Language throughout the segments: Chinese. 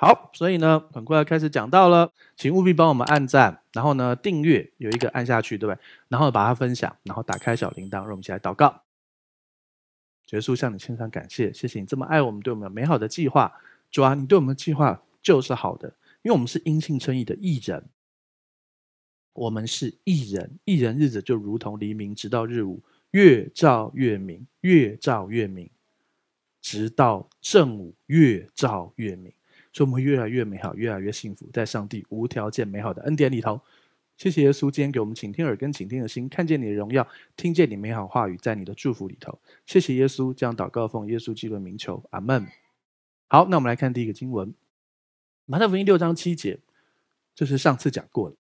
好，所以呢，很快要开始讲到了，请务必帮我们按赞，然后呢，订阅有一个按下去，对不对？然后把它分享，然后打开小铃铛，让我们一起来祷告。结束，向你献上感谢，谢谢你这么爱我们，对我们有美好的计划。主啊，你对我们的计划就是好的，因为我们是因信称义的义人。我们是义人，义人日子就如同黎明，直到日午，越照越明，越照越明，直到正午，越照越明。所以我们越来越美好，越来越幸福，在上帝无条件美好的恩典里头。谢谢耶稣，今天给我们倾听耳跟倾听的心，看见你的荣耀，听见你美好话语，在你的祝福里头。谢谢耶稣，这样祷告奉耶稣基督的名求，阿门。好，那我们来看第一个经文，马太福音六章七节，这是上次讲过的。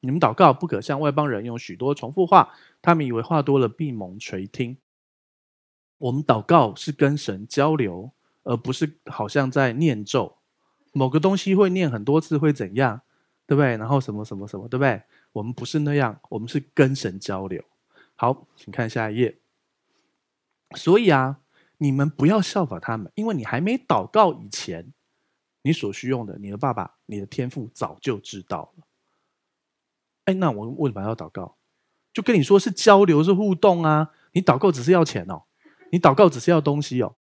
你们祷告不可像外邦人用许多重复话，他们以为话多了必蒙垂听。我们祷告是跟神交流，而不是好像在念咒。某个东西会念很多次会怎样，对不对？然后什么什么什么，对不对？我们不是那样，我们是跟神交流。好，请看下一页。所以啊，你们不要效法他们，因为你还没祷告以前，你所需用的，你的爸爸、你的天父早就知道了。哎，那我为什么要祷告？就跟你说是交流，是互动啊。你祷告只是要钱哦，你祷告只是要东西哦。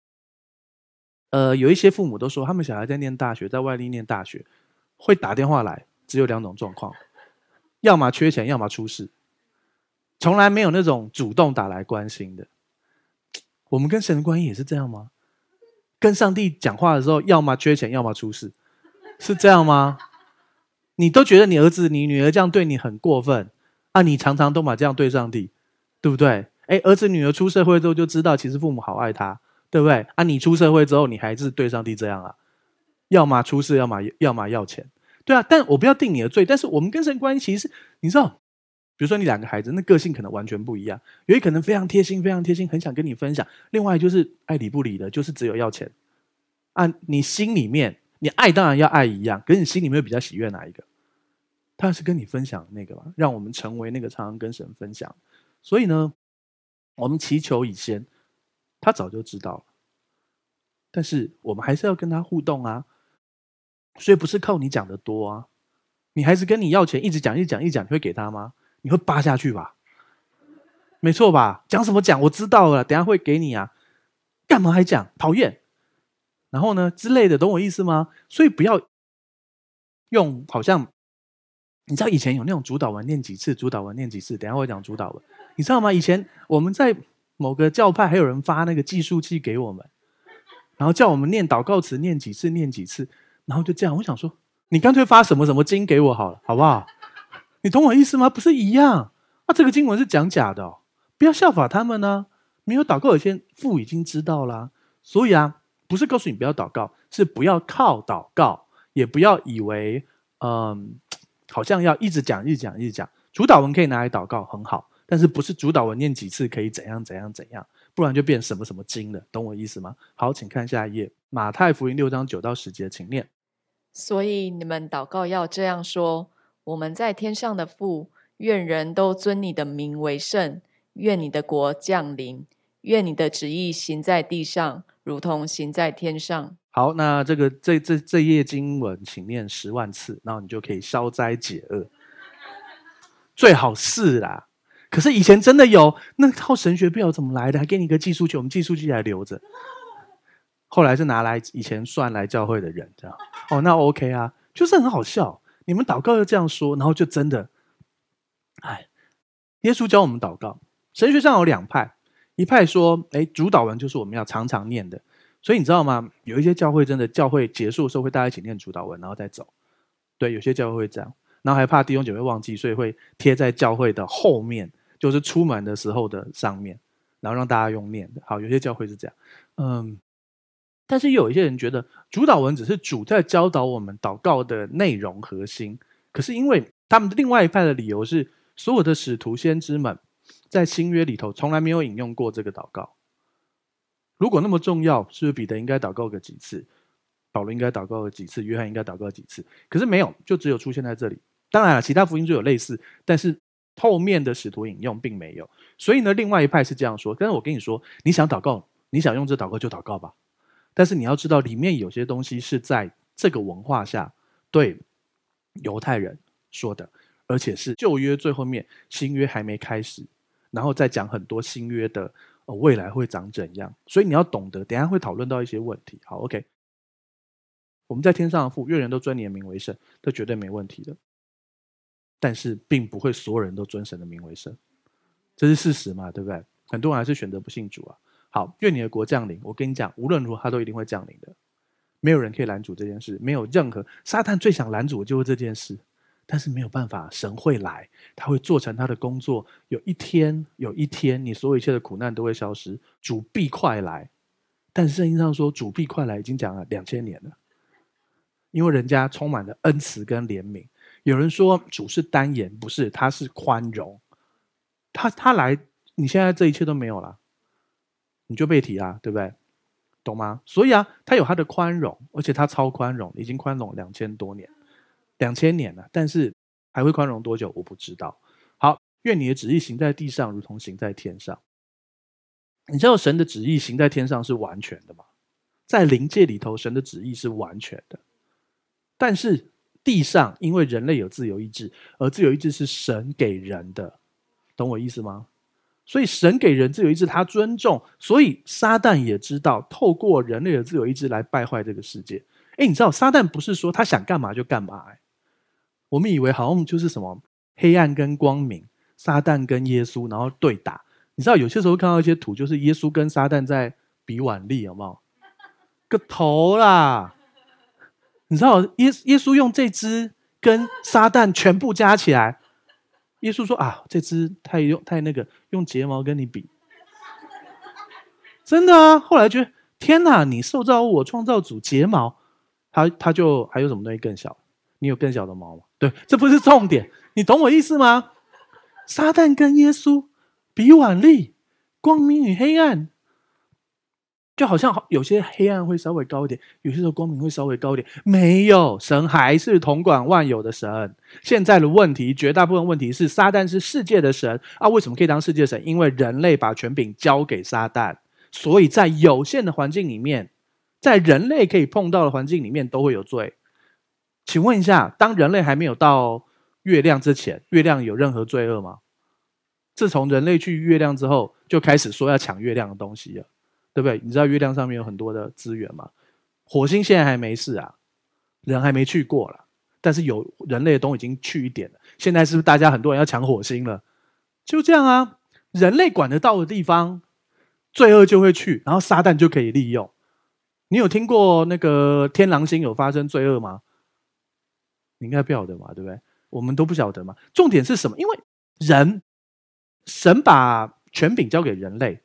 呃，有一些父母都说，他们小孩在念大学，在外地念大学，会打电话来，只有两种状况：要么缺钱，要么出事，从来没有那种主动打来关心的。我们跟神的关系也是这样吗？跟上帝讲话的时候，要么缺钱，要么出事，是这样吗？你都觉得你儿子、你女儿这样对你很过分啊？你常常都把这样对上帝，对不对？哎，儿子、女儿出社会之后就知道，其实父母好爱他。对不对啊？你出社会之后，你还是对上帝这样啊？要么出事，要么要么要钱，对啊。但我不要定你的罪。但是我们跟神关系其实，你知道，比如说你两个孩子，那个性可能完全不一样。有一可能非常贴心，非常贴心，很想跟你分享；另外就是爱理不理的，就是只有要钱。啊，你心里面你爱当然要爱一样，可是你心里面比较喜悦哪一个？他是跟你分享那个嘛，让我们成为那个常常跟神分享。所以呢，我们祈求以先。他早就知道了，但是我们还是要跟他互动啊，所以不是靠你讲的多啊。你孩子跟你要钱，一直讲，一直讲，一直讲，你会给他吗？你会扒下去吧？没错吧？讲什么讲？我知道了，等下会给你啊。干嘛还讲？讨厌。然后呢？之类的，懂我意思吗？所以不要用好像，你知道以前有那种主导文念几次，主导文念几次。等下会讲主导文，你知道吗？以前我们在。某个教派还有人发那个计数器给我们，然后叫我们念祷告词，念几次，念几次，然后就这样。我想说，你干脆发什么什么经给我好了，好不好？你懂我意思吗？不是一样？啊，这个经文是讲假的哦，不要效法他们呢。没有祷告，有些父已经知道啦。所以啊，不是告诉你不要祷告，是不要靠祷告，也不要以为嗯，好像要一直讲，一直讲，一直讲。主祷文可以拿来祷告，很好。但是不是主导文念几次可以怎样怎样怎样，不然就变什么什么经了，懂我意思吗？好，请看下一页，马太福音六章九到十节，请念。所以你们祷告要这样说：我们在天上的父，愿人都尊你的名为圣，愿你的国降临，愿你的旨意行在地上，如同行在天上。好，那这个这这这页经文，请念十万次，然后你就可以消灾解厄，最好是啦。可是以前真的有那套神学，不知道怎么来的，还给你一个计数器，我们计数器还留着。后来是拿来以前算来教会的人这样。哦，那 OK 啊，就是很好笑。你们祷告又这样说，然后就真的，哎，耶稣教我们祷告。神学上有两派，一派说，哎，主祷文就是我们要常常念的。所以你知道吗？有一些教会真的教会结束的时候会大家一起念主祷文，然后再走。对，有些教会会这样，然后还怕弟兄姐妹忘记，所以会贴在教会的后面。就是出门的时候的上面，然后让大家用念的。好，有些教会是这样，嗯，但是有一些人觉得主祷文只是主在教导我们祷告的内容核心。可是因为他们另外一派的理由是，所有的使徒先知们在新约里头从来没有引用过这个祷告。如果那么重要，是不是彼得应该祷告个几次？保罗应该祷告个几次？约翰应该祷告几次？可是没有，就只有出现在这里。当然了，其他福音就有类似，但是。后面的使徒引用并没有，所以呢，另外一派是这样说。但是我跟你说，你想祷告，你想用这祷告就祷告吧。但是你要知道，里面有些东西是在这个文化下对犹太人说的，而且是旧约最后面，新约还没开始，然后再讲很多新约的、呃、未来会长怎样，所以你要懂得，等下会讨论到一些问题。好，OK，我们在天上的父，愿人都尊你的名为圣，这绝对没问题的。但是并不会所有人都尊神的名为圣，这是事实嘛？对不对？很多人还是选择不信主啊。好，愿你的国降临。我跟你讲，无论如何，他都一定会降临的。没有人可以拦阻这件事，没有任何撒旦最想拦阻的就是这件事，但是没有办法，神会来，他会做成他的工作。有一天，有一天，你所有一切的苦难都会消失，主必快来。但圣经上说，主必快来已经讲了两千年了，因为人家充满了恩慈跟怜悯。有人说主是单言，不是，他是宽容。他他来，你现在这一切都没有了，你就被提啊，对不对？懂吗？所以啊，他有他的宽容，而且他超宽容，已经宽容两千多年，两千年了。但是还会宽容多久？我不知道。好，愿你的旨意行在地上，如同行在天上。你知道神的旨意行在天上是完全的吗？在灵界里头，神的旨意是完全的，但是。地上，因为人类有自由意志，而自由意志是神给人的，懂我意思吗？所以神给人自由意志，他尊重，所以撒旦也知道透过人类的自由意志来败坏这个世界。诶，你知道撒旦不是说他想干嘛就干嘛？诶，我们以为好像就是什么黑暗跟光明，撒旦跟耶稣然后对打。你知道有些时候看到一些图，就是耶稣跟撒旦在比腕力，有没有？个头啦！你知道耶耶稣用这只跟撒旦全部加起来，耶稣说啊，这只太用太那个，用睫毛跟你比，真的啊。后来觉得天哪，你受造物，我创造主睫毛，他他就还有什么东西更小？你有更小的毛吗？对，这不是重点，你懂我意思吗？撒旦跟耶稣比腕力，光明与黑暗。就好像有些黑暗会稍微高一点，有些时候光明会稍微高一点。没有，神还是统管万有的神。现在的问题，绝大部分问题是撒旦是世界的神啊？为什么可以当世界神？因为人类把权柄交给撒旦，所以在有限的环境里面，在人类可以碰到的环境里面都会有罪。请问一下，当人类还没有到月亮之前，月亮有任何罪恶吗？自从人类去月亮之后，就开始说要抢月亮的东西了。对不对？你知道月亮上面有很多的资源吗？火星现在还没事啊，人还没去过了。但是有人类的东西已经去一点了。现在是不是大家很多人要抢火星了？就这样啊，人类管得到的地方，罪恶就会去，然后撒旦就可以利用。你有听过那个天狼星有发生罪恶吗？你应该不晓得嘛，对不对？我们都不晓得嘛。重点是什么？因为人，神把权柄交给人类。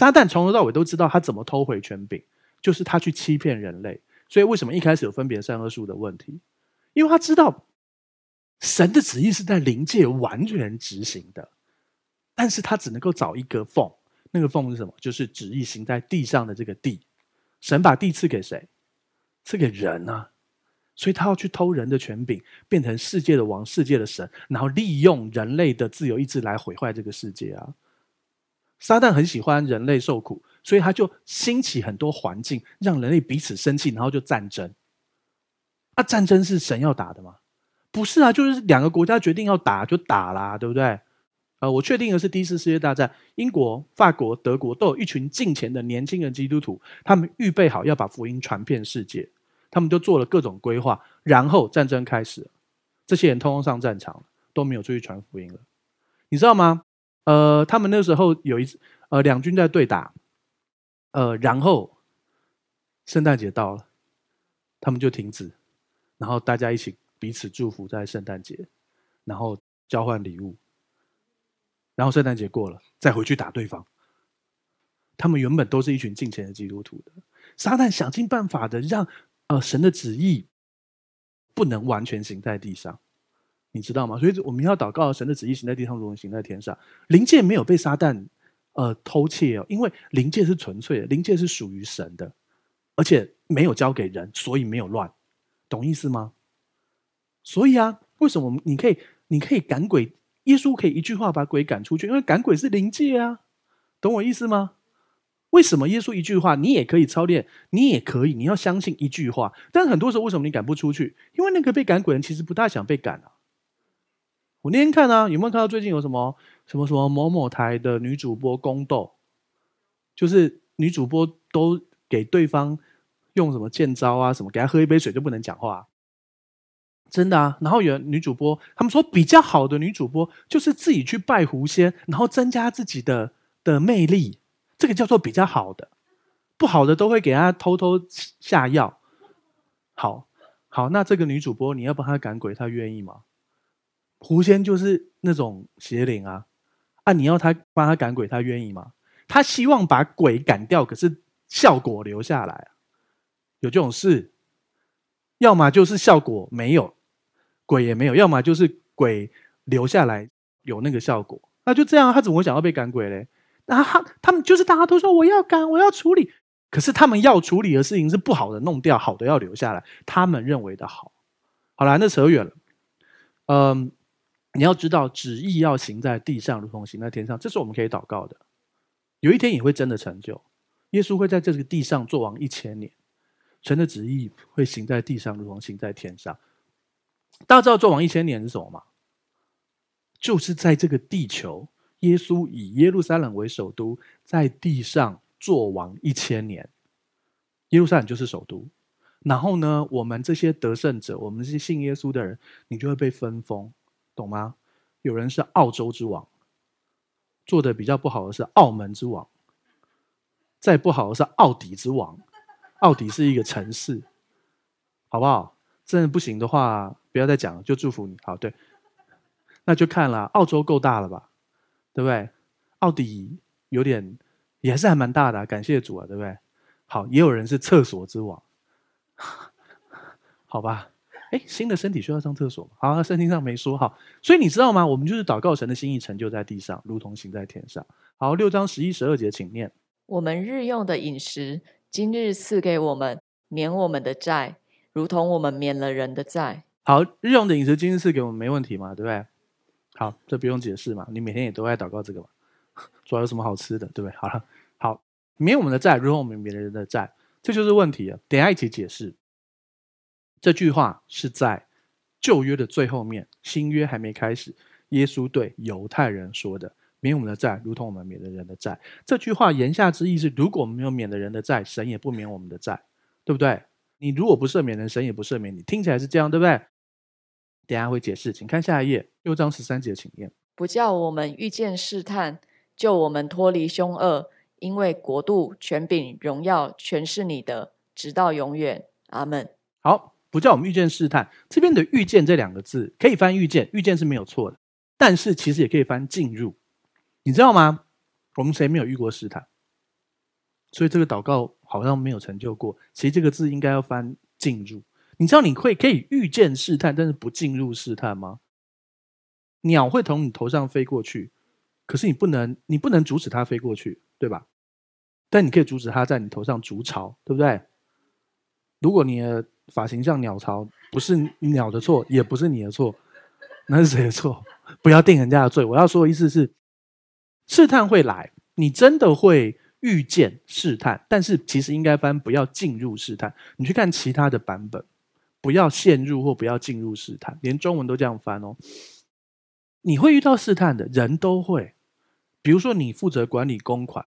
撒旦从头到尾都知道他怎么偷回权柄，就是他去欺骗人类。所以为什么一开始有分别善恶树的问题？因为他知道神的旨意是在灵界完全执行的，但是他只能够找一个缝，那个缝是什么？就是旨意行在地上的这个地。神把地赐给谁？赐给人啊！所以他要去偷人的权柄，变成世界的王、世界的神，然后利用人类的自由意志来毁坏这个世界啊！撒旦很喜欢人类受苦，所以他就兴起很多环境，让人类彼此生气，然后就战争。啊，战争是神要打的吗？不是啊，就是两个国家决定要打就打啦，对不对？呃，我确定的是，第一次世界大战，英国、法国、德国都有一群敬虔的年轻人基督徒，他们预备好要把福音传遍世界，他们就做了各种规划，然后战争开始，这些人通通上战场，都没有出去传福音了，你知道吗？呃，他们那时候有一次，呃，两军在对打，呃，然后圣诞节到了，他们就停止，然后大家一起彼此祝福在圣诞节，然后交换礼物，然后圣诞节过了，再回去打对方。他们原本都是一群敬虔的基督徒的，撒旦想尽办法的让呃神的旨意不能完全行在地上。你知道吗？所以我们要祷告，神的旨意行在地上，如同行在天上。灵界没有被撒旦呃偷窃哦，因为灵界是纯粹的，灵界是属于神的，而且没有交给人，所以没有乱，懂意思吗？所以啊，为什么你可以你可以赶鬼？耶稣可以一句话把鬼赶出去，因为赶鬼是灵界啊，懂我意思吗？为什么耶稣一句话你也可以操练，你也可以，你要相信一句话。但很多时候为什么你赶不出去？因为那个被赶鬼人其实不大想被赶啊。我那天看啊，有没有看到最近有什么什么什么某某台的女主播宫斗？就是女主播都给对方用什么剑招啊，什么给他喝一杯水就不能讲话。真的啊，然后有女主播，他们说比较好的女主播就是自己去拜狐仙，然后增加自己的的魅力，这个叫做比较好的。不好的都会给她偷偷下药。好，好，那这个女主播你要帮她赶鬼，她愿意吗？狐仙就是那种邪灵啊，啊，你要他帮他赶鬼，他愿意吗？他希望把鬼赶掉，可是效果留下来，有这种事？要么就是效果没有。鬼也没有，要么就是鬼留下来有那个效果，那就这样，他怎么会想要被赶鬼嘞？那他他们就是大家都说我要赶，我要处理，可是他们要处理的事情是不好的弄掉，好的要留下来，他们认为的好。好了，那扯远了。嗯，你要知道，旨意要行在地上，如同行在天上，这是我们可以祷告的。有一天也会真的成就，耶稣会在这个地上作王一千年，神的旨意会行在地上，如同行在天上。大家知道作王一千年是什么吗？就是在这个地球，耶稣以耶路撒冷为首都，在地上作王一千年。耶路撒冷就是首都。然后呢，我们这些得胜者，我们这些信耶稣的人，你就会被分封，懂吗？有人是澳洲之王，做的比较不好的是澳门之王，再不好的是奥迪之王。奥迪是一个城市，好不好？真的不行的话，不要再讲了，就祝福你。好，对，那就看了。澳洲够大了吧？对不对？奥迪有点，也是还蛮大的。感谢主啊，对不对？好，也有人是厕所之王，好吧？哎，新的身体需要上厕所吗？好，圣经上没说。好，所以你知道吗？我们就是祷告神的心意成就在地上，如同行在天上。好，六章十一、十二节，请念。我们日用的饮食，今日赐给我们，免我们的债。如同我们免了人的债。好，日用的饮食今日赐给我们，没问题嘛？对不对？好，这不用解释嘛？你每天也都在祷告这个嘛？主要有什么好吃的，对不对？好了，好，免我们的债，如同我们免了人的债，这就是问题了。等一下一起解释。这句话是在旧约的最后面，新约还没开始，耶稣对犹太人说的：“免我们的债，如同我们免了人的债。”这句话言下之意是，如果我们没有免了人的债，神也不免我们的债，对不对？你如果不赦免人，神也不赦免你。听起来是这样，对不对？等下会解释，请看下一页，六章十三节，请念。不叫我们遇见试探，救我们脱离凶恶，因为国度、权柄、荣耀，全是你的，直到永远。阿门。好，不叫我们遇见试探。这边的“遇见”这两个字可以翻“遇见”，“遇见”是没有错的，但是其实也可以翻“进入”。你知道吗？我们谁没有遇过试探？所以这个祷告好像没有成就过。其实这个字应该要翻“进入”。你知道你会可以预见试探，但是不进入试探吗？鸟会从你头上飞过去，可是你不能，你不能阻止它飞过去，对吧？但你可以阻止它在你头上筑巢，对不对？如果你的发型像鸟巢，不是鸟的错，也不是你的错，那是谁的错？不要定人家的罪。我要说的意思是，试探会来，你真的会。遇见试探，但是其实应该翻不要进入试探。你去看其他的版本，不要陷入或不要进入试探，连中文都这样翻哦。你会遇到试探的人都会，比如说你负责管理公款，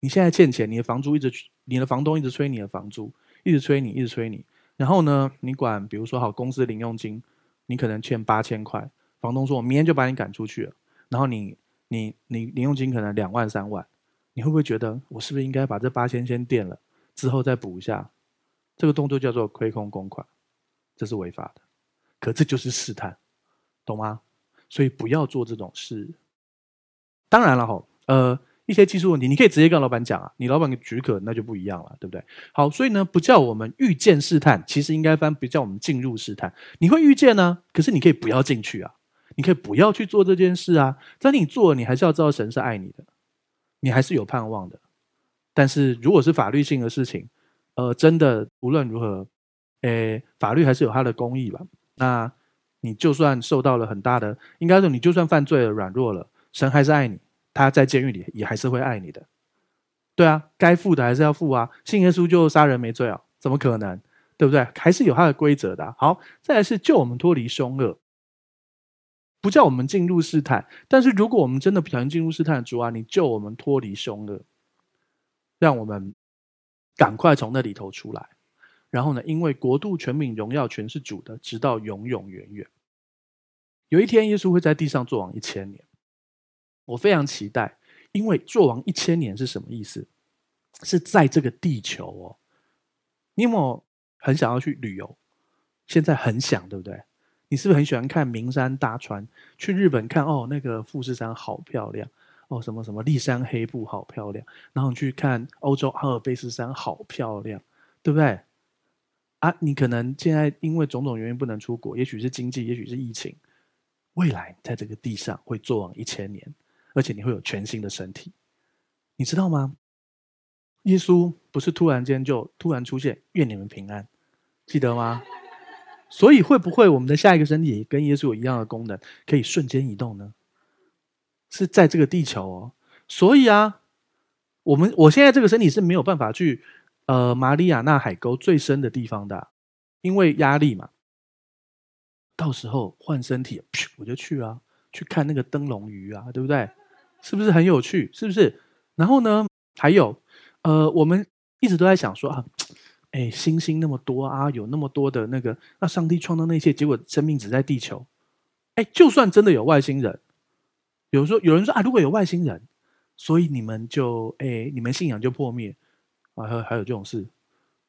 你现在欠钱，你的房租一直，你的房东一直催你的房租，一直催你，一直催你。然后呢，你管，比如说好公司零用金，你可能欠八千块，房东说我明天就把你赶出去了。然后你你你零用金可能两万三万。你会不会觉得我是不是应该把这八千先垫了，之后再补一下？这个动作叫做亏空公款，这是违法的。可这就是试探，懂吗？所以不要做这种事。当然了，吼，呃，一些技术问题你可以直接跟老板讲啊，你老板给许可那就不一样了，对不对？好，所以呢，不叫我们遇见试探，其实应该翻不叫我们进入试探。你会遇见呢，可是你可以不要进去啊，你可以不要去做这件事啊。但你做了，你还是要知道神是爱你的。你还是有盼望的，但是如果是法律性的事情，呃，真的无论如何，诶，法律还是有它的公义吧。那你就算受到了很大的，应该说你就算犯罪了、软弱了，神还是爱你，他在监狱里也还是会爱你的。对啊，该负的还是要负啊。信耶稣就杀人没罪啊？怎么可能？对不对？还是有他的规则的。好，再来是救我们脱离凶恶，不叫我们进入试探。但是如果我们真的不小心进入试探，主啊，你救我们脱离凶恶，让我们赶快从那里头出来。然后呢，因为国度、权柄、荣耀全是主的，直到永永远远。有一天，耶稣会在地上坐王一千年，我非常期待。因为做王一千年是什么意思？是在这个地球哦。你有没有很想要去旅游？现在很想，对不对？你是不是很喜欢看名山大川？去日本看哦，那个富士山好漂亮哦，什么什么立山黑布好漂亮。然后你去看欧洲阿尔卑斯山好漂亮，对不对？啊，你可能现在因为种种原因不能出国，也许是经济，也许是疫情。未来在这个地上会做王一千年。而且你会有全新的身体，你知道吗？耶稣不是突然间就突然出现，愿你们平安，记得吗？所以会不会我们的下一个身体跟耶稣有一样的功能，可以瞬间移动呢？是在这个地球哦。所以啊，我们我现在这个身体是没有办法去呃马里亚纳海沟最深的地方的，因为压力嘛。到时候换身体，我就去啊，去看那个灯笼鱼啊，对不对？是不是很有趣？是不是？然后呢？还有，呃，我们一直都在想说啊，哎，星星那么多啊，有那么多的那个，那上帝创造那些，结果生命只在地球。哎，就算真的有外星人，有人说，有人说啊，如果有外星人，所以你们就哎，你们信仰就破灭啊？还还有这种事？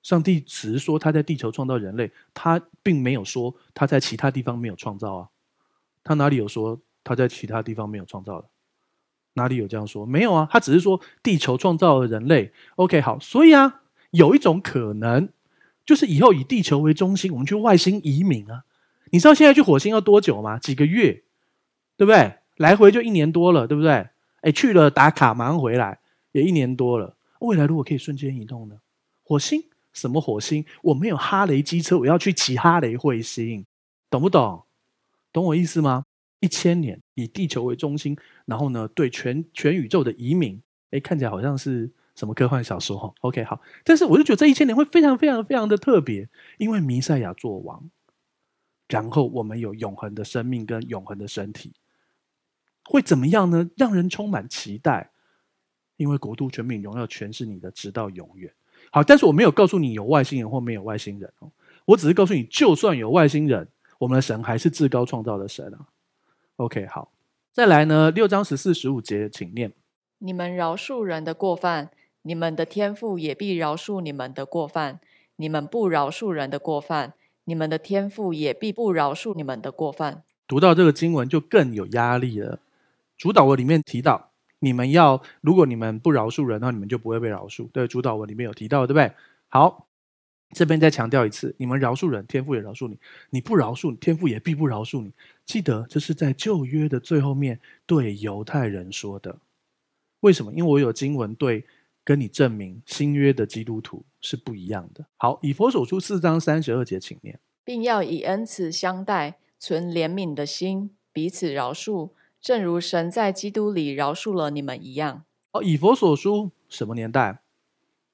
上帝只是说他在地球创造人类，他并没有说他在其他地方没有创造啊。他哪里有说他在其他地方没有创造的？哪里有这样说？没有啊，他只是说地球创造了人类。OK，好，所以啊，有一种可能，就是以后以地球为中心，我们去外星移民啊。你知道现在去火星要多久吗？几个月，对不对？来回就一年多了，对不对？哎，去了打卡，马上回来，也一年多了。未来如果可以瞬间移动呢？火星？什么火星？我没有哈雷机车，我要去骑哈雷彗星，懂不懂？懂我意思吗？一千年以地球为中心，然后呢，对全全宇宙的移民，哎，看起来好像是什么科幻小说哈。OK，好，但是我就觉得这一千年会非常非常非常的特别，因为弥赛亚作王，然后我们有永恒的生命跟永恒的身体，会怎么样呢？让人充满期待，因为国度、权柄、荣耀全是你的，直到永远。好，但是我没有告诉你有外星人或没有外星人哦，我只是告诉你，就算有外星人，我们的神还是至高创造的神啊。OK，好，再来呢，六章十四、十五节，请念：你们饶恕人的过犯，你们的天父也必饶恕你们的过犯；你们不饶恕人的过犯，你们的天父也必不饶恕你们的过犯。读到这个经文就更有压力了。主祷文里面提到，你们要如果你们不饶恕人，那你们就不会被饶恕。对，主祷文里面有提到，对不对？好。这边再强调一次：你们饶恕人，天父也饶恕你；你不饶恕，天父也必不饶恕你。记得，这是在旧约的最后面对犹太人说的。为什么？因为我有经文对跟你证明，新约的基督徒是不一样的。好，以佛所书四章三十二节，请念，并要以恩慈相待，存怜悯的心，彼此饶恕，正如神在基督里饶恕了你们一样。哦，以佛所书什么年代？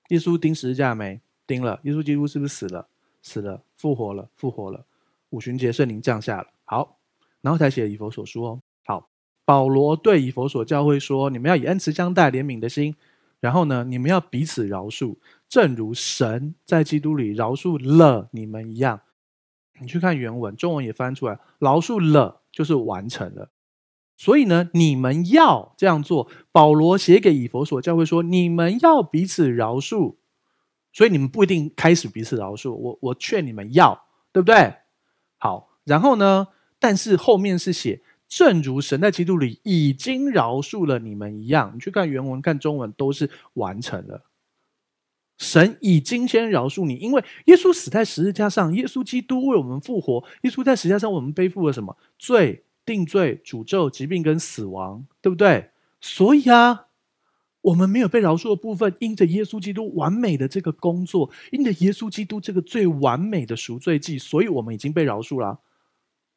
耶稣钉十字架没？钉了，耶稣基督是不是死了？死了，复活了，复活了。五旬节圣灵降下了，好，然后才写以佛所书哦。好，保罗对以佛所教会说：你们要以恩慈相待，怜悯的心。然后呢，你们要彼此饶恕，正如神在基督里饶恕了你们一样。你去看原文，中文也翻出来，饶恕了就是完成了。所以呢，你们要这样做。保罗写给以佛所教会说：你们要彼此饶恕。所以你们不一定开始彼此饶恕，我我劝你们要，对不对？好，然后呢？但是后面是写，正如神在基督里已经饶恕了你们一样。你去看原文、看中文，都是完成了。神已经先饶恕你，因为耶稣死在十字架上，耶稣基督为我们复活，耶稣在十字架上我们背负了什么？罪、定罪、诅咒、疾病跟死亡，对不对？所以啊。我们没有被饶恕的部分，因着耶稣基督完美的这个工作，因着耶稣基督这个最完美的赎罪祭，所以我们已经被饶恕了。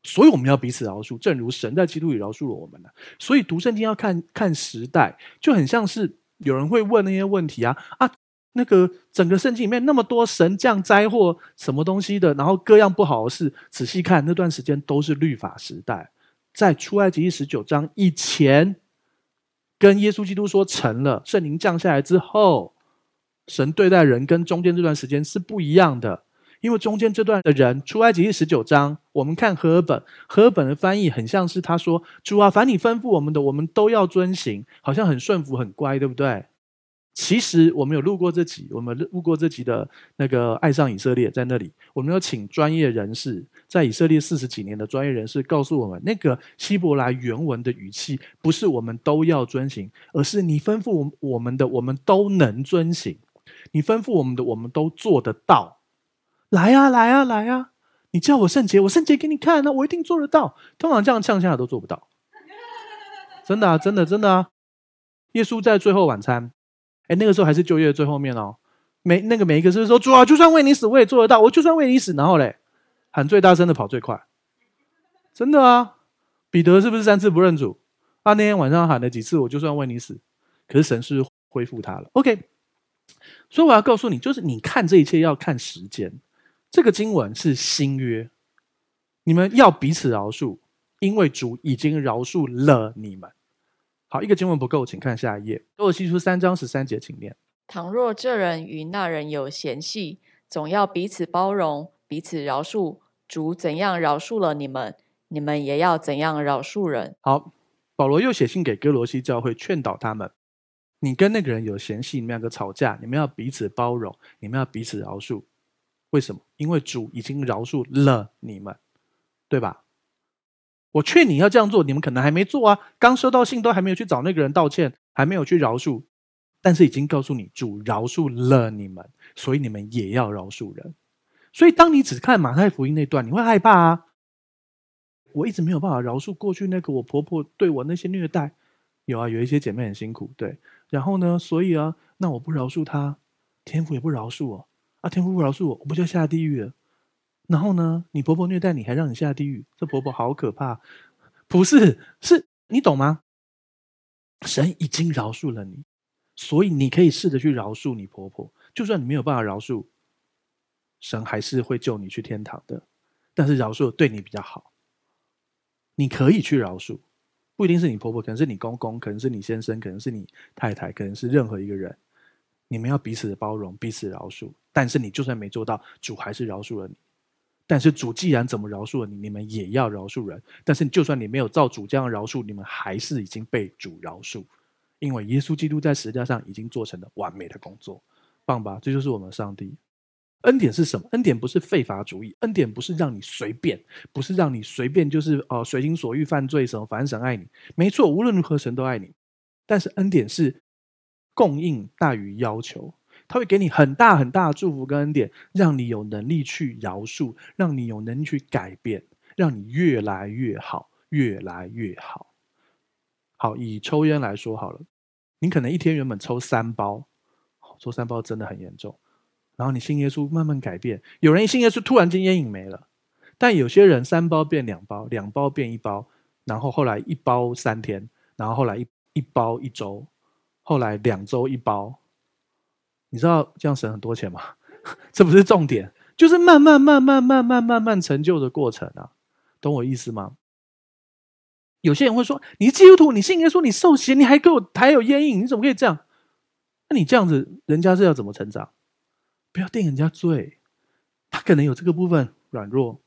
所以我们要彼此饶恕，正如神在基督里饶恕了我们了。所以读圣经要看看时代，就很像是有人会问那些问题啊啊，那个整个圣经里面那么多神降灾祸什么东西的，然后各样不好的事，仔细看那段时间都是律法时代，在出埃及记十九章以前，跟耶稣基督说成了，圣灵降下来之后，神对待人跟中间这段时间是不一样的。因为中间这段的人，出埃及记十九章，我们看和合本，和合本的翻译很像是他说：“主啊，凡你吩咐我们的，我们都要遵行，好像很顺服、很乖，对不对？”其实我们有录过这集，我们录过这集的那个爱上以色列，在那里，我们有请专业人士，在以色列四十几年的专业人士告诉我们，那个希伯来原文的语气不是我们都要遵行，而是你吩咐我们的，我们都能遵行；你吩咐我们的，我们都做得到。来呀、啊，来呀、啊，来呀、啊！你叫我圣洁，我圣洁给你看呢、我一定做得到。通常这样呛下来都做不到，真的啊，真的，真的啊！耶稣在最后晚餐，哎，那个时候还是旧约最后面哦。每那个每一个是说，主啊，就算为你死，我也做得到。我就算为你死，然后嘞，喊最大声的跑最快，真的啊！彼得是不是三次不认主？啊，那天晚上喊了几次，我就算为你死，可是神是恢复他了。OK，所以我要告诉你，就是你看这一切要看时间。这个经文是新约，你们要彼此饶恕，因为主已经饶恕了你们。好，一个经文不够，请看下一页。哥罗西书三章十三节，请念：倘若这人与那人有嫌隙，总要彼此包容，彼此饶恕。主怎样饶恕了你们，你们也要怎样饶恕人。好，保罗又写信给哥罗西教会，劝导他们：你跟那个人有嫌隙，你们两个吵架，你们要彼此包容，你们要彼此饶恕。为什么？因为主已经饶恕了你们，对吧？我劝你要这样做，你们可能还没做啊。刚收到信都还没有去找那个人道歉，还没有去饶恕，但是已经告诉你，主饶恕了你们，所以你们也要饶恕人。所以当你只看马太福音那段，你会害怕啊。我一直没有办法饶恕过去那个我婆婆对我那些虐待，有啊，有一些姐妹很辛苦，对。然后呢，所以啊，那我不饶恕她，天父也不饶恕我。啊！天父不饶恕我，我不就下地狱了？然后呢？你婆婆虐待你，还让你下地狱？这婆婆好可怕！不是，是你懂吗？神已经饶恕了你，所以你可以试着去饶恕你婆婆。就算你没有办法饶恕，神还是会救你去天堂的。但是饶恕对你比较好，你可以去饶恕，不一定是你婆婆，可能是你公公，可能是你先生，可能是你太太，可能是任何一个人。你们要彼此的包容，彼此饶恕。但是你就算没做到，主还是饶恕了你。但是主既然怎么饶恕了你，你们也要饶恕人。但是就算你没有照主这样饶恕，你们还是已经被主饶恕，因为耶稣基督在十字架上已经做成了完美的工作，棒吧？这就是我们上帝。恩典是什么？恩典不是废法主义，恩典不是让你随便，不是让你随便就是呃随心所欲犯罪什么，反正神爱你。没错，无论如何神都爱你。但是恩典是供应大于要求。他会给你很大很大的祝福跟恩典，让你有能力去饶恕，让你有能力去改变，让你越来越好，越来越好。好，以抽烟来说好了，你可能一天原本抽三包，抽三包真的很严重。然后你信耶稣，慢慢改变。有人一信耶稣，突然间烟瘾没了，但有些人三包变两包，两包变一包，然后后来一包三天，然后后来一一包一周，后来两周一包。你知道这样省很多钱吗？这不是重点，就是慢慢、慢慢、慢慢、慢慢成就的过程啊，懂我意思吗？有些人会说：“你基督徒，你信耶稣，你受洗，你还给我还有烟瘾，你怎么可以这样？”那你这样子，人家是要怎么成长？不要定人家罪，他可能有这个部分软弱，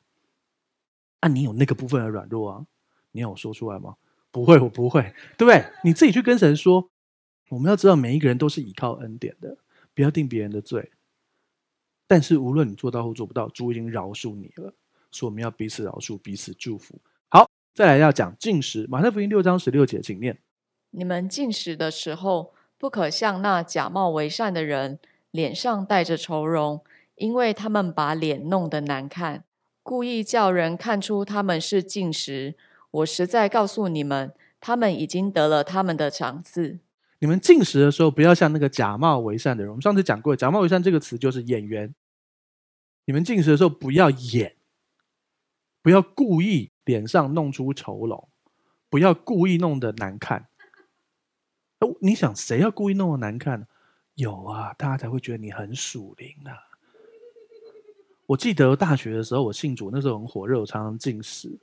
啊，你有那个部分的软弱啊，你要我说出来吗？不会，我不会，对不对？你自己去跟神说。我们要知道，每一个人都是依靠恩典的。不要定别人的罪，但是无论你做到或做不到，主已经饶恕你了，所以我们要彼此饶恕，彼此祝福。好，再来要讲禁食，马太福音六章十六节，请念：你们禁食的时候，不可像那假冒为善的人，脸上带着愁容，因为他们把脸弄得难看，故意叫人看出他们是禁食。我实在告诉你们，他们已经得了他们的赏赐。你们禁食的时候，不要像那个假冒为善的人。我们上次讲过，假冒为善这个词就是演员。你们禁食的时候，不要演，不要故意脸上弄出愁容，不要故意弄得难看。哦，你想谁要故意弄得难看？有啊，大家才会觉得你很属灵啊。我记得大学的时候，我信主那时候很火热，我常常进食，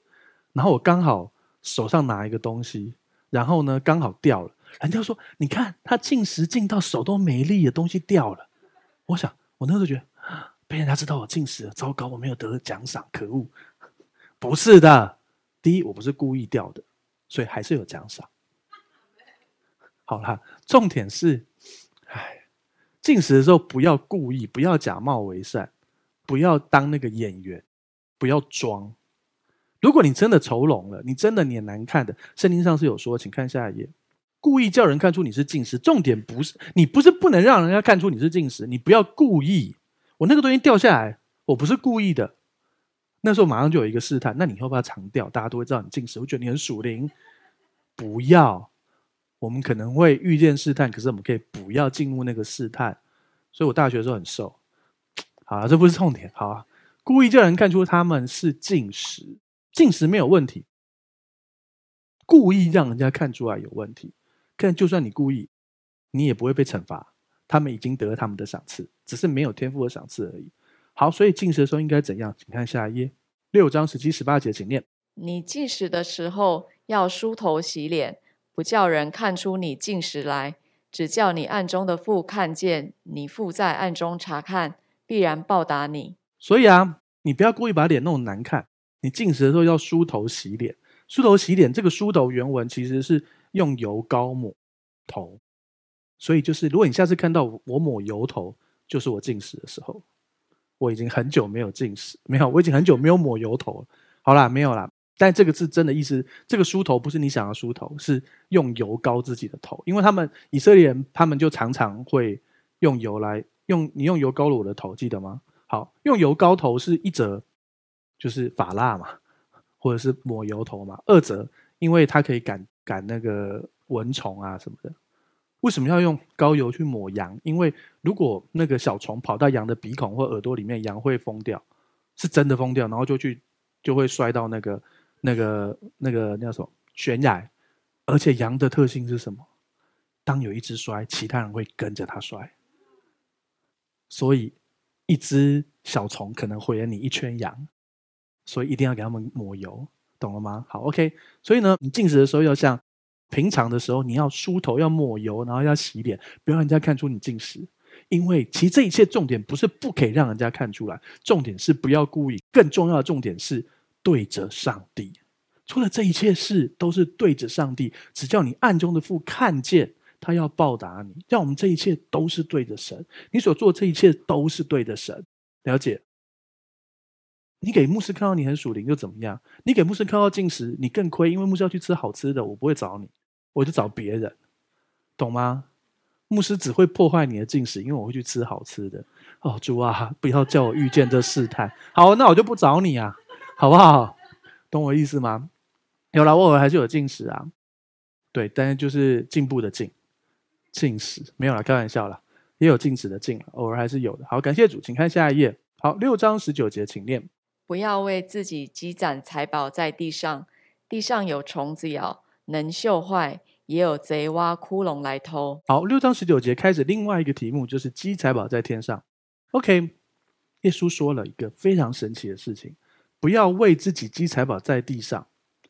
然后我刚好手上拿一个东西，然后呢刚好掉了，人家说：“你看他进食进到手都没力的东西掉了。”我想，我那时候觉得被人家知道我进食了，糟糕，我没有得奖赏，可恶！不是的，第一我不是故意掉的，所以还是有奖赏。好啦，重点是，哎，进食的时候不要故意，不要假冒为善。不要当那个演员，不要装。如果你真的愁容了，你真的脸难看的，圣经上是有说，请看下一页。故意叫人看出你是近视，重点不是你不是不能让人家看出你是近视，你不要故意。我那个东西掉下来，我不是故意的。那时候马上就有一个试探，那你要不要藏掉？大家都会知道你近视，我觉得你很属灵。不要，我们可能会遇见试探，可是我们可以不要进入那个试探。所以我大学的时候很瘦。好了，这不是重点。好啊，故意叫人看出他们是近视，近视没有问题。故意让人家看出来有问题，但就算你故意，你也不会被惩罚。他们已经得了他们的赏赐，只是没有天赋的赏赐而已。好，所以进食的时候应该怎样？请看下一页，六章十七、十八节，请念。你进食的时候要梳头洗脸，不叫人看出你进食来，只叫你暗中的父看见，你父在暗中查看。必然报答你。所以啊，你不要故意把脸弄得难看。你进食的时候要梳头洗脸，梳头洗脸。这个梳头原文其实是用油膏抹头，所以就是如果你下次看到我抹油头，就是我进食的时候。我已经很久没有进食，没有，我已经很久没有抹油头。好啦，没有啦。但这个字真的意思，这个梳头不是你想要梳头，是用油膏自己的头，因为他们以色列人，他们就常常会用油来。用你用油膏了我的头，记得吗？好，用油膏头是一则，就是发蜡嘛，或者是抹油头嘛。二则，因为它可以赶赶那个蚊虫啊什么的。为什么要用膏油去抹羊？因为如果那个小虫跑到羊的鼻孔或耳朵里面，羊会疯掉，是真的疯掉，然后就去就会摔到那个那个那个那叫什么悬崖。而且羊的特性是什么？当有一只摔，其他人会跟着它摔。所以，一只小虫可能毁了你一圈羊，所以一定要给他们抹油，懂了吗？好，OK。所以呢，你进食的时候要像平常的时候，你要梳头，要抹油，然后要洗脸，不要让人家看出你进食。因为其实这一切重点不是不可以让人家看出来，重点是不要故意。更重要的重点是对着上帝。除了这一切事都是对着上帝，只叫你暗中的父看见。他要报答你，让我们这一切都是对着神。你所做这一切都是对的神，了解？你给牧师看到你很属灵又怎么样？你给牧师看到进食，你更亏，因为牧师要去吃好吃的，我不会找你，我就找别人，懂吗？牧师只会破坏你的进食，因为我会去吃好吃的。哦，主啊，不要叫我遇见这试探。好，那我就不找你啊，好不好？懂我意思吗？有了，我偶尔还是有进食啊，对，但是就是进步的进。进食没有啦，开玩笑啦，也有禁止的禁，偶尔还是有的。好，感谢主，请看下一页。好，六章十九节，请念：不要为自己积攒财宝在地上，地上有虫子咬，能嗅坏；也有贼挖窟窿来偷。好，六章十九节开始另外一个题目，就是积财宝在天上。OK，耶稣说了一个非常神奇的事情：不要为自己积财宝在地上，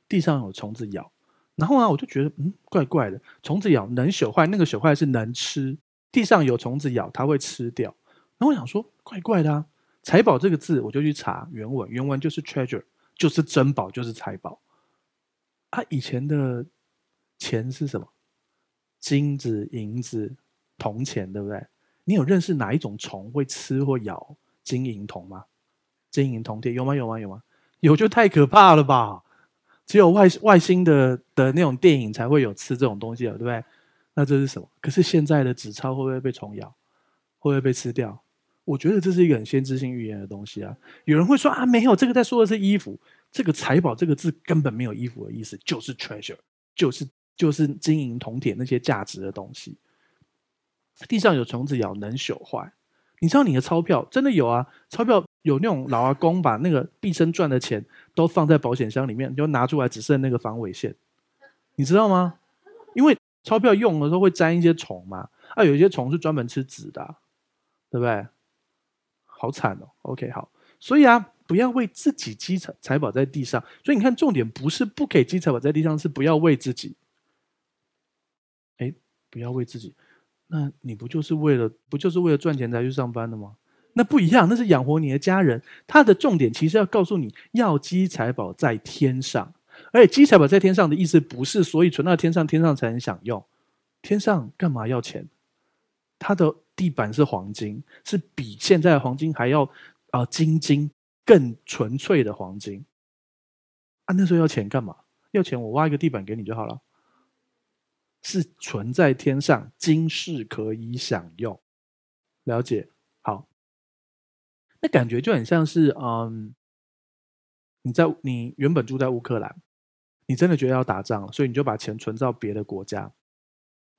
地上有虫子咬。然后呢，我就觉得嗯，怪怪的。虫子咬能朽坏，那个朽坏是能吃。地上有虫子咬，它会吃掉。然后我想说，怪怪的啊。财宝这个字，我就去查原文，原文就是 treasure，就是珍宝，就是财宝。啊，以前的钱是什么？金子、银子、铜钱，对不对？你有认识哪一种虫会吃或咬金银铜吗？金银铜铁有吗？有吗？有吗？有就太可怕了吧！只有外外星的的那种电影才会有吃这种东西了，对不对？那这是什么？可是现在的纸钞会不会被虫咬？会不会被吃掉？我觉得这是一个很先知性预言的东西啊。有人会说啊，没有，这个在说的是衣服。这个财宝这个字根本没有衣服的意思，就是 treasure，就是就是金银铜铁那些价值的东西。地上有虫子咬，能朽坏。你知道你的钞票真的有啊？钞票。有那种老阿公把那个毕生赚的钱都放在保险箱里面，就拿出来只剩那个防伪线，你知道吗？因为钞票用的时候会沾一些虫嘛，啊，有一些虫是专门吃纸的啊，对不对？好惨哦。OK，好，所以啊，不要为自己积财财宝在地上。所以你看，重点不是不给积财宝在地上，是不要为自己。哎，不要为自己，那你不就是为了不就是为了赚钱才去上班的吗？那不一样，那是养活你的家人。他的重点其实要告诉你要积财宝在天上，而且积财宝在天上的意思不是所以存到天上，天上才能享用。天上干嘛要钱？他的地板是黄金，是比现在的黄金还要啊、呃、晶晶更纯粹的黄金。啊，那时候要钱干嘛？要钱我挖一个地板给你就好了。是存在天上，今世可以享用。了解？好。那感觉就很像是，嗯，你在你原本住在乌克兰，你真的觉得要打仗了，所以你就把钱存到别的国家，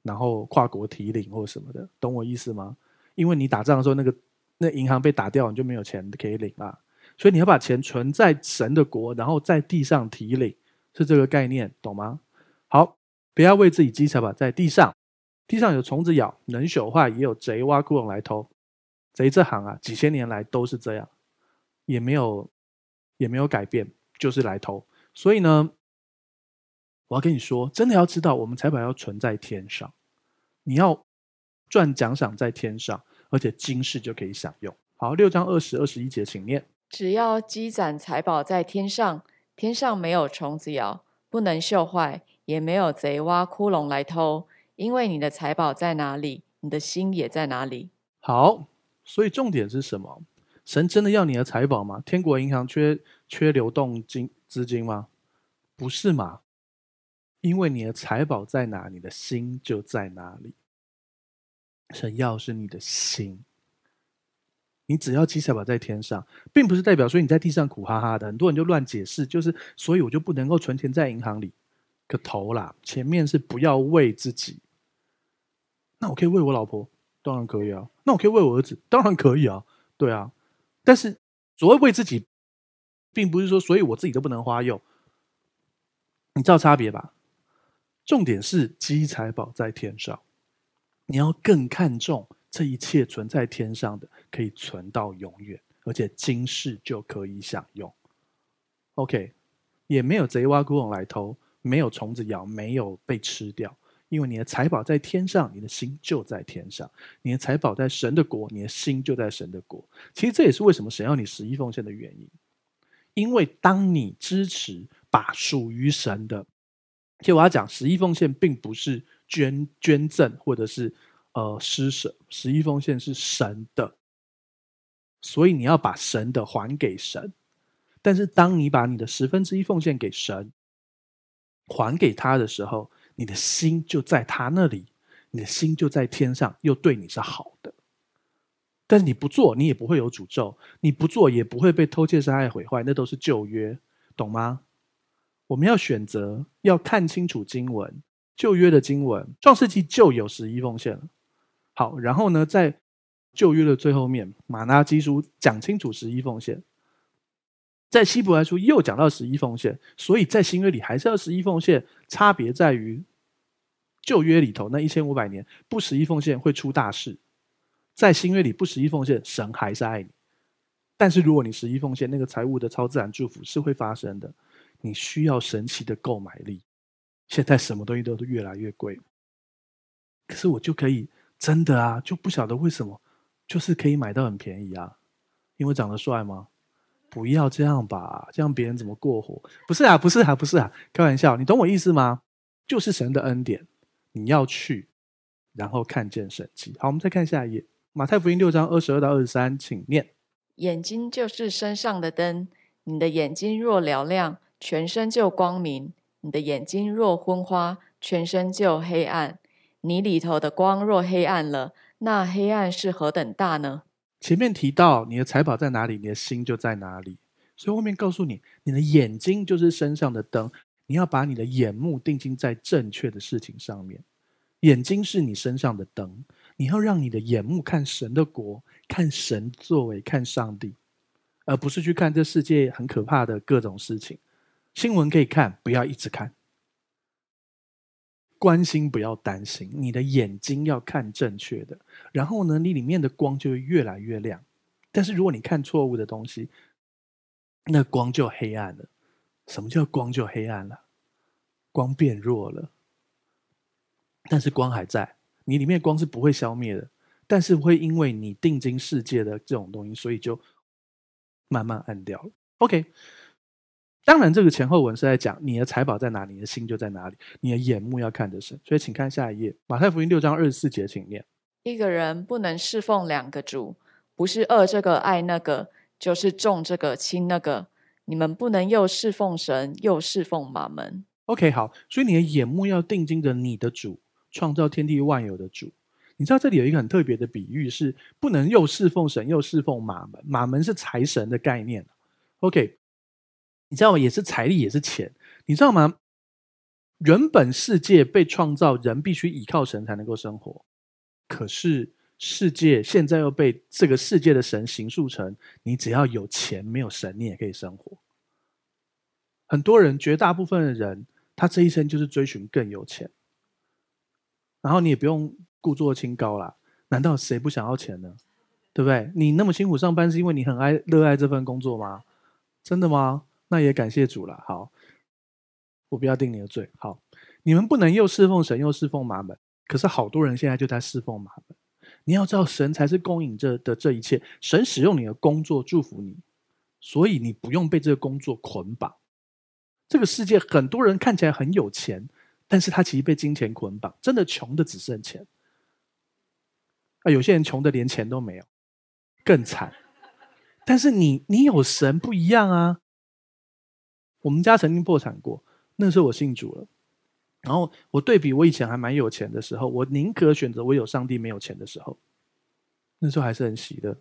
然后跨国提领或什么的，懂我意思吗？因为你打仗的时候，那个那银行被打掉，你就没有钱可以领了，所以你要把钱存在神的国，然后在地上提领，是这个概念，懂吗？好。不要为自己积财吧在地上，地上有虫子咬，能朽坏；也有贼挖窟窿来偷。贼这行啊，几千年来都是这样，也没有也没有改变，就是来偷。所以呢，我要跟你说，真的要知道，我们财宝要存在天上，你要赚奖赏在天上，而且今世就可以享用。好，六章二十二十一节，请念：只要积攒财宝在天上，天上没有虫子咬，不能锈坏。也没有贼挖窟窿来偷，因为你的财宝在哪里，你的心也在哪里。好，所以重点是什么？神真的要你的财宝吗？天国银行缺缺流动金资金吗？不是嘛？因为你的财宝在哪，你的心就在哪里。神要是你的心，你只要积财宝在天上，并不是代表说你在地上苦哈哈的。很多人就乱解释，就是所以我就不能够存钱在银行里。个头啦！前面是不要为自己，那我可以为我老婆，当然可以啊。那我可以为我儿子，当然可以啊。对啊，但是所谓为自己，并不是说所以我自己都不能花用。你知道差别吧？重点是积财宝在天上，你要更看重这一切存在天上的，可以存到永远，而且今世就可以享用。OK，也没有贼挖窟窿来偷。没有虫子咬，没有被吃掉，因为你的财宝在天上，你的心就在天上。你的财宝在神的国，你的心就在神的国。其实这也是为什么神要你十一奉献的原因，因为当你支持把属于神的，其实我要讲十一奉献并不是捐捐赠或者是呃施舍，十一奉献是神的，所以你要把神的还给神。但是当你把你的十分之一奉献给神，还给他的时候，你的心就在他那里，你的心就在天上，又对你是好的。但是你不做，你也不会有诅咒；你不做，也不会被偷窃、杀害、毁坏，那都是旧约，懂吗？我们要选择，要看清楚经文，旧约的经文，创世纪就有十一奉献了。好，然后呢，在旧约的最后面，马拉基书讲清楚十一奉献。在希伯来书又讲到十一奉献，所以在新约里还是要十一奉献。差别在于旧约里头那一千五百年不十一奉献会出大事，在新约里不十一奉献，神还是爱你。但是如果你十一奉献，那个财务的超自然祝福是会发生的。你需要神奇的购买力。现在什么东西都越来越贵，可是我就可以真的啊，就不晓得为什么，就是可以买到很便宜啊，因为长得帅吗？不要这样吧，这样别人怎么过活？不是啊，不是啊，不是啊，开玩笑，你懂我意思吗？就是神的恩典，你要去，然后看见神迹。好，我们再看下一页，马太福音六章二十二到二十三，请念。眼睛就是身上的灯，你的眼睛若瞭亮，全身就光明；你的眼睛若昏花，全身就黑暗。你里头的光若黑暗了，那黑暗是何等大呢？前面提到你的财宝在哪里，你的心就在哪里。所以后面告诉你，你的眼睛就是身上的灯，你要把你的眼目定睛在正确的事情上面。眼睛是你身上的灯，你要让你的眼目看神的国，看神作为，看上帝，而不是去看这世界很可怕的各种事情。新闻可以看，不要一直看。关心不要担心，你的眼睛要看正确的，然后呢，你里面的光就会越来越亮。但是如果你看错误的东西，那光就黑暗了。什么叫光就黑暗了？光变弱了，但是光还在，你里面光是不会消灭的，但是会因为你定睛世界的这种东西，所以就慢慢暗掉了。OK。当然，这个前后文是在讲你的财宝在哪里，你的心就在哪里。你的眼目要看着神，所以请看下一页，马太福音六章二十四节，请念：一个人不能侍奉两个主，不是恶这个爱那个，就是重这个轻那个。你们不能又侍奉神，又侍奉马门。OK，好，所以你的眼目要定睛着你的主，创造天地万有的主。你知道这里有一个很特别的比喻，是不能又侍奉神，又侍奉马门。马门是财神的概念。OK。你知道吗？也是财力，也是钱。你知道吗？原本世界被创造，人必须依靠神才能够生活。可是世界现在又被这个世界的神形塑成，你只要有钱，没有神，你也可以生活。很多人，绝大部分的人，他这一生就是追寻更有钱。然后你也不用故作清高啦。难道谁不想要钱呢？对不对？你那么辛苦上班，是因为你很爱、热爱这份工作吗？真的吗？那也感谢主了。好，我不要定你的罪。好，你们不能又侍奉神又侍奉马门。可是好多人现在就在侍奉马门。你要知道，神才是供应这的这一切。神使用你的工作祝福你，所以你不用被这个工作捆绑。这个世界很多人看起来很有钱，但是他其实被金钱捆绑，真的穷的只剩钱。啊，有些人穷的连钱都没有，更惨。但是你你有神不一样啊。我们家曾经破产过，那时候我信主了。然后我对比我以前还蛮有钱的时候，我宁可选择我有上帝没有钱的时候。那时候还是很喜乐，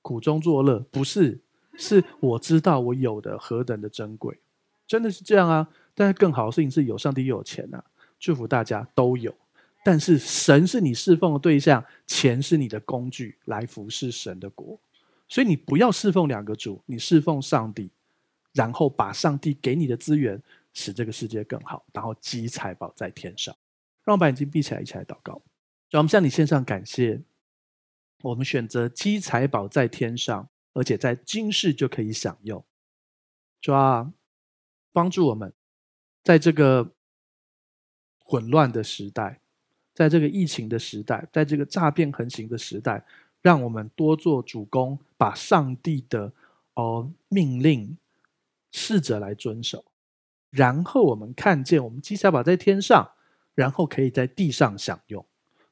苦中作乐，不是，是我知道我有的何等的珍贵，真的是这样啊。但是更好的事情是有上帝又有钱啊，祝福大家都有。但是神是你侍奉的对象，钱是你的工具来服侍神的国，所以你不要侍奉两个主，你侍奉上帝。然后把上帝给你的资源使这个世界更好，然后积财宝在天上。让我们把眼睛闭起来，一起来祷告。让我们向你献上感谢。我们选择积财宝在天上，而且在今世就可以享用。主啊，帮助我们，在这个混乱的时代，在这个疫情的时代，在这个诈骗横行的时代，让我们多做主公，把上帝的哦命令。试着来遵守，然后我们看见我们积财宝在天上，然后可以在地上享用。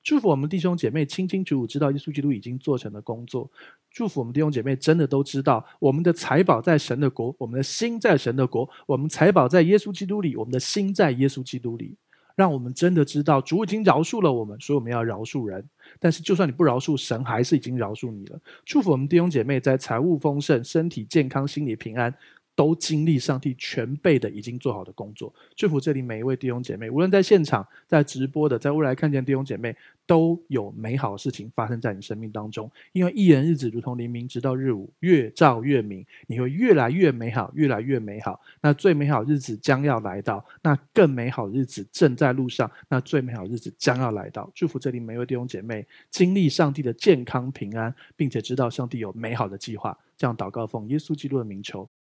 祝福我们弟兄姐妹清清楚楚知道耶稣基督已经做成了工作。祝福我们弟兄姐妹真的都知道，我们的财宝在神的国，我们的心在神的国。我们财宝在耶稣基督里，我们的心在耶稣基督里。让我们真的知道主已经饶恕了我们，所以我们要饶恕人。但是就算你不饶恕，神还是已经饶恕你了。祝福我们弟兄姐妹在财务丰盛、身体健康、心理平安。都经历上帝全备的已经做好的工作，祝福这里每一位弟兄姐妹，无论在现场、在直播的，在未来看见弟兄姐妹，都有美好的事情发生在你生命当中。因为一人日子如同黎明，直到日午，越照越明，你会越来越美好，越来越美好。那最美好日子将要来到，那更美好日子正在路上，那最美好日子将要来到。祝福这里每一位弟兄姐妹，经历上帝的健康平安，并且知道上帝有美好的计划。这样祷告，奉耶稣基督的名求。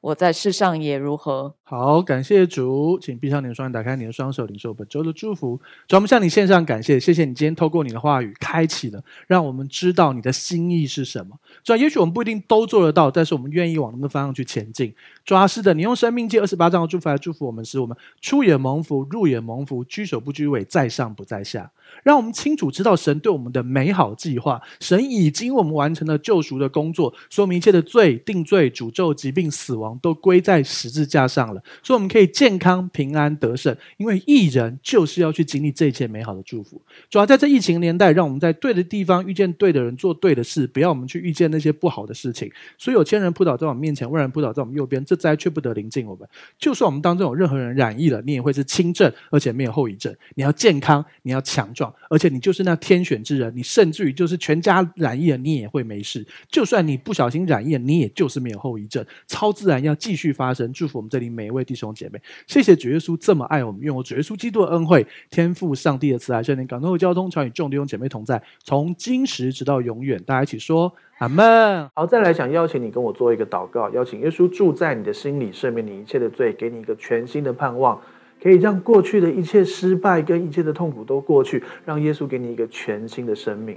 我在世上也如何？好，感谢主，请闭上你的双眼，打开你的双手，领受本周的祝福。主，我们向你献上感谢，谢谢你今天透过你的话语开启了，让我们知道你的心意是什么。主，也许我们不一定都做得到，但是我们愿意往那个方向去前进。主啊，是的，你用生命记二十八章的祝福来祝福我们，使我们出也蒙福，入也蒙福，居首不居尾，在上不在下。让我们清楚知道神对我们的美好计划，神已经我们完成了救赎的工作，说明一切的罪、定罪、诅咒、疾病、死亡都归在十字架上了。所以我们可以健康、平安、得胜。因为艺人就是要去经历这一切美好的祝福。主要在这疫情年代，让我们在对的地方遇见对的人，做对的事，不要我们去遇见那些不好的事情。所以有千人扑倒在我们面前，万人扑倒在我们右边，这灾却不得临近我们。就算我们当中有任何人染疫了，你也会是轻症，而且没有后遗症。你要健康，你要强壮，而且你就是那天选之人。你甚至于就是全家染疫了，你也会没事。就算你不小心染疫了，你也就是没有后遗症。超自然要继续发生，祝福我们这里每一位弟兄姐妹。谢谢主耶稣这么爱我们，愿我主耶稣基督的恩惠、天赋上帝的慈爱、圣灵感动和交通，常与众弟兄姐妹同在，从今时直到永远。大家一起说阿门。好，再来想邀请你跟我做一个祷告，邀请耶稣住在你的心里，赦免你一切的罪，给你一个全新的盼望，可以让过去的一切失败跟一切的痛苦都过去，让耶稣给你一个全新的生命。